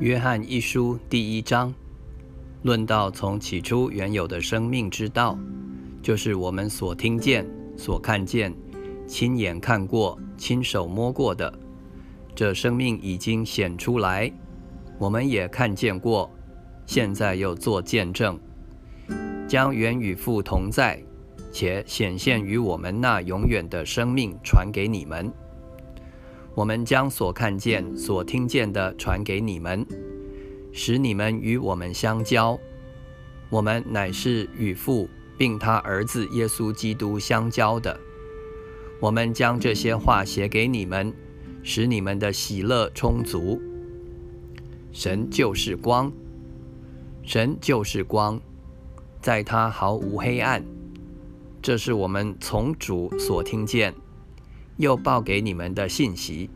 约翰一书第一章，论到从起初原有的生命之道，就是我们所听见、所看见、亲眼看过、亲手摸过的。这生命已经显出来，我们也看见过，现在又做见证，将原与父同在，且显现于我们那永远的生命传给你们。我们将所看见、所听见的传给你们，使你们与我们相交。我们乃是与父并他儿子耶稣基督相交的。我们将这些话写给你们，使你们的喜乐充足。神就是光，神就是光，在他毫无黑暗。这是我们从主所听见。又报给你们的信息。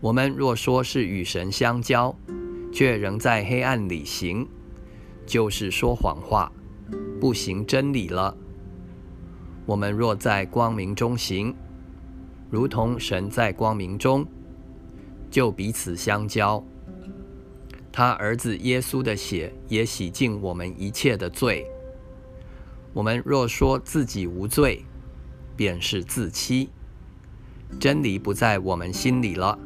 我们若说是与神相交，却仍在黑暗里行，就是说谎话，不行真理了。我们若在光明中行，如同神在光明中，就彼此相交。他儿子耶稣的血也洗净我们一切的罪。我们若说自己无罪，便是自欺。真理不在我们心里了。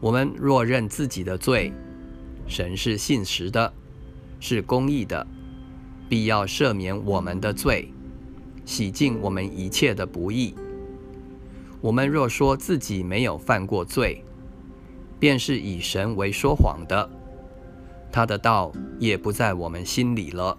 我们若认自己的罪，神是信实的，是公义的，必要赦免我们的罪，洗净我们一切的不义。我们若说自己没有犯过罪，便是以神为说谎的，他的道也不在我们心里了。